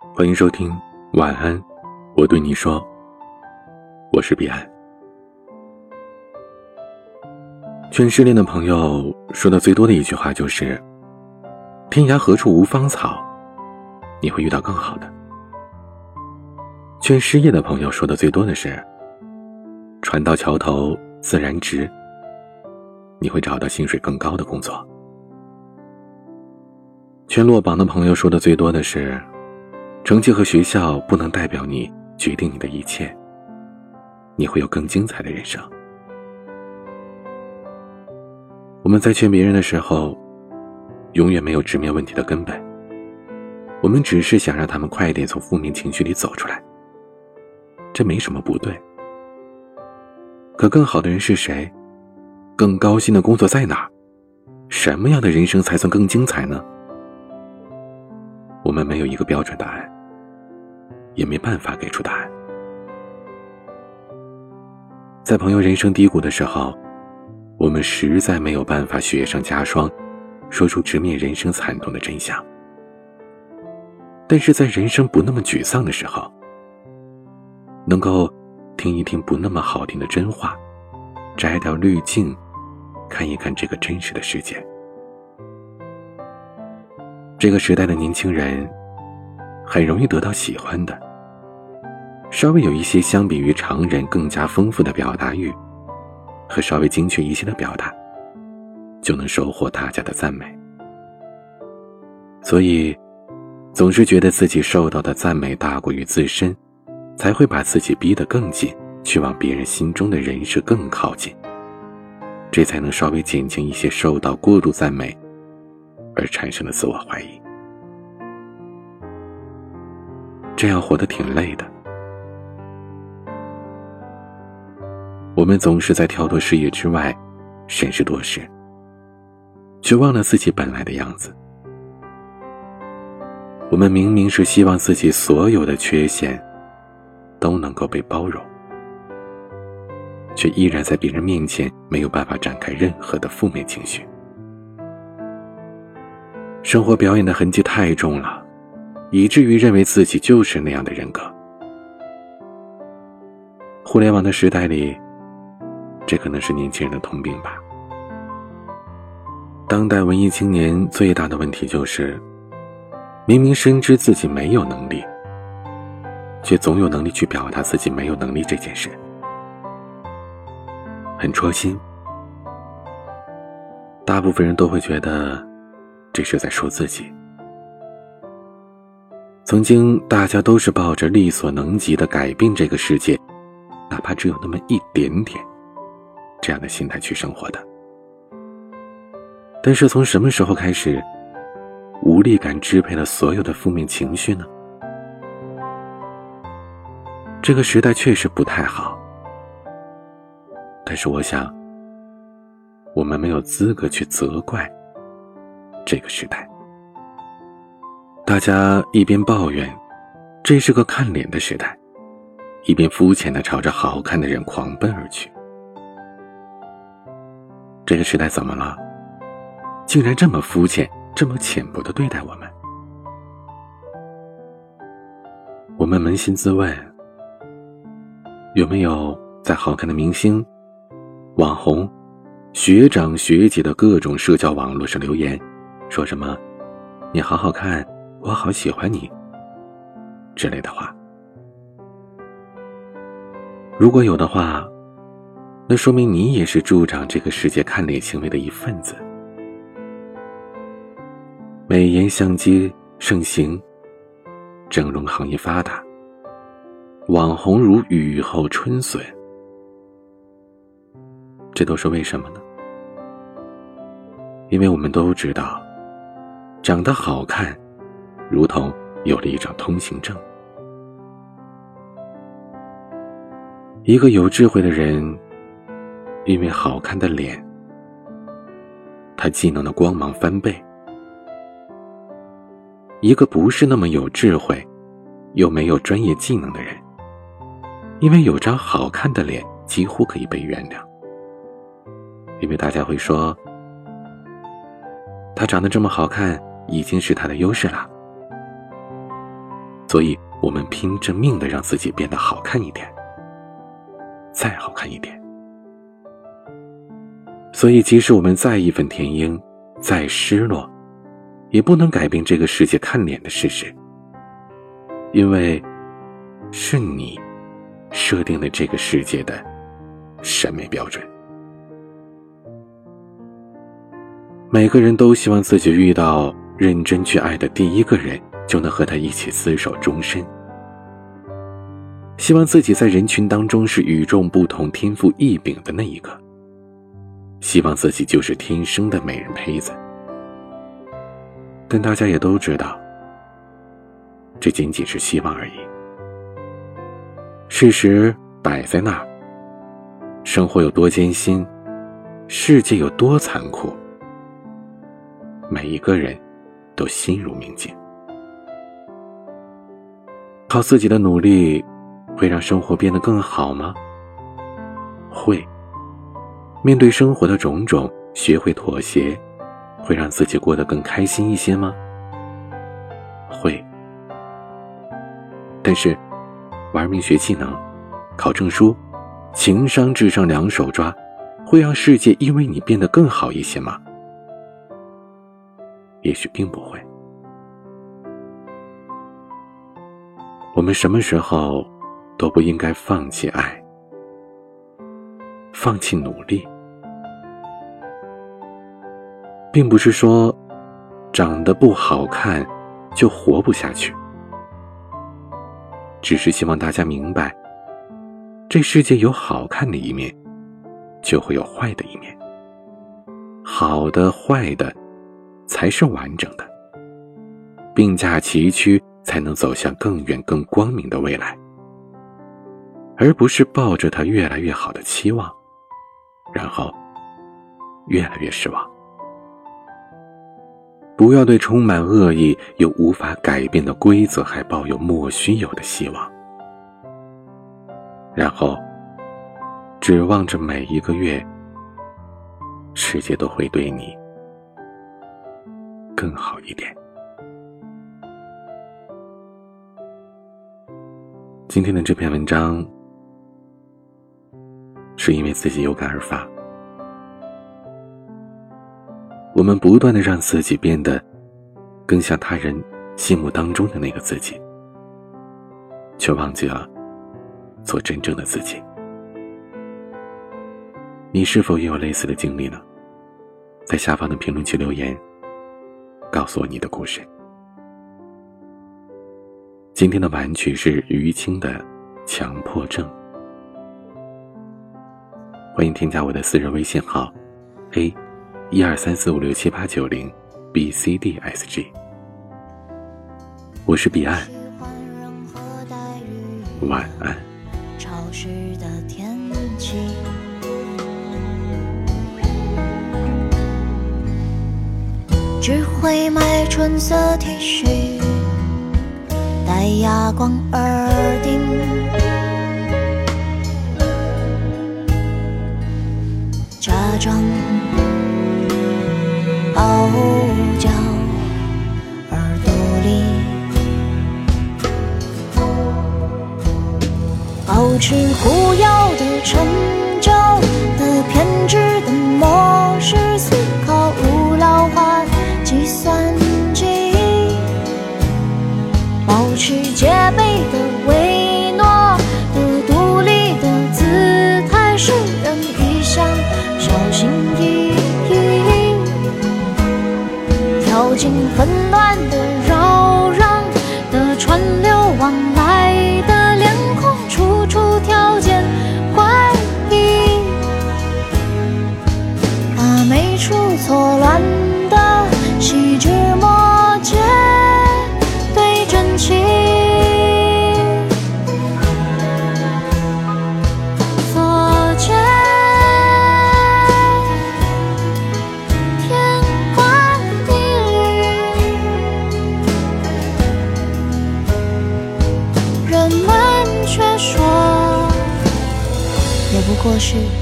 欢迎收听晚安，我对你说，我是彼岸。劝失恋的朋友说的最多的一句话就是：“天涯何处无芳草，你会遇到更好的。”劝失业的朋友说的最多的是：“船到桥头自然直，你会找到薪水更高的工作。”劝落榜的朋友说的最多的是：“成绩和学校不能代表你决定你的一切，你会有更精彩的人生。”我们在劝别人的时候，永远没有直面问题的根本。我们只是想让他们快一点从负面情绪里走出来，这没什么不对。可更好的人是谁？更高薪的工作在哪？什么样的人生才算更精彩呢？我们没有一个标准答案，也没办法给出答案。在朋友人生低谷的时候，我们实在没有办法雪上加霜，说出直面人生惨痛的真相。但是在人生不那么沮丧的时候，能够听一听不那么好听的真话，摘掉滤镜，看一看这个真实的世界。这个时代的年轻人，很容易得到喜欢的。稍微有一些相比于常人更加丰富的表达欲，和稍微精确一些的表达，就能收获大家的赞美。所以，总是觉得自己受到的赞美大过于自身，才会把自己逼得更紧，去往别人心中的人设更靠近。这才能稍微减轻一些受到过度赞美。而产生的自我怀疑，这样活得挺累的。我们总是在跳脱视野之外，审时度势，却忘了自己本来的样子。我们明明是希望自己所有的缺陷都能够被包容，却依然在别人面前没有办法展开任何的负面情绪。生活表演的痕迹太重了，以至于认为自己就是那样的人格。互联网的时代里，这可能是年轻人的通病吧。当代文艺青年最大的问题就是，明明深知自己没有能力，却总有能力去表达自己没有能力这件事，很戳心。大部分人都会觉得。这是在说自己。曾经，大家都是抱着力所能及的改变这个世界，哪怕只有那么一点点，这样的心态去生活的。但是，从什么时候开始，无力感支配了所有的负面情绪呢？这个时代确实不太好，但是我想，我们没有资格去责怪。这个时代，大家一边抱怨这是个看脸的时代，一边肤浅的朝着好看的人狂奔而去。这个时代怎么了？竟然这么肤浅、这么浅薄的对待我们？我们扪心自问，有没有在好看的明星、网红、学长学姐的各种社交网络上留言？说什么“你好好看，我好喜欢你”之类的话。如果有的话，那说明你也是助长这个世界看脸行为的一份子。美颜相机盛行，整容行业发达，网红如雨后春笋，这都是为什么呢？因为我们都知道。长得好看，如同有了一张通行证。一个有智慧的人，因为好看的脸，他技能的光芒翻倍；一个不是那么有智慧，又没有专业技能的人，因为有张好看的脸，几乎可以被原谅。因为大家会说，他长得这么好看。已经是他的优势了。所以我们拼着命的让自己变得好看一点，再好看一点。所以，即使我们再义愤填膺，再失落，也不能改变这个世界看脸的事实，因为是你设定了这个世界的审美标准。每个人都希望自己遇到认真去爱的第一个人。就能和他一起厮守终身。希望自己在人群当中是与众不同、天赋异禀的那一个。希望自己就是天生的美人胚子。但大家也都知道，这仅仅是希望而已。事实摆在那儿，生活有多艰辛，世界有多残酷，每一个人都心如明镜。靠自己的努力，会让生活变得更好吗？会。面对生活的种种，学会妥协，会让自己过得更开心一些吗？会。但是，玩命学技能，考证书，情商智商两手抓，会让世界因为你变得更好一些吗？也许并不会。我们什么时候都不应该放弃爱，放弃努力，并不是说长得不好看就活不下去，只是希望大家明白，这世界有好看的一面，就会有坏的一面，好的坏的才是完整的，并驾齐驱。才能走向更远、更光明的未来，而不是抱着他越来越好的期望，然后越来越失望。不要对充满恶意又无法改变的规则还抱有莫须有的希望，然后指望着每一个月，世界都会对你更好一点。今天的这篇文章，是因为自己有感而发。我们不断的让自己变得更像他人心目当中的那个自己，却忘记了做真正的自己。你是否也有类似的经历呢？在下方的评论区留言，告诉我你的故事。今天的晚曲是于青的《强迫症》，欢迎添加我的私人微信号：a 一二三四五六七八九零 b c d s g。我是彼岸，晚安。只会买纯色 T 恤。戴哑光耳钉，装傲娇耳朵里，保持忽悠的成就的偏执的模式思考，无老化计算。机，保持戒备的是。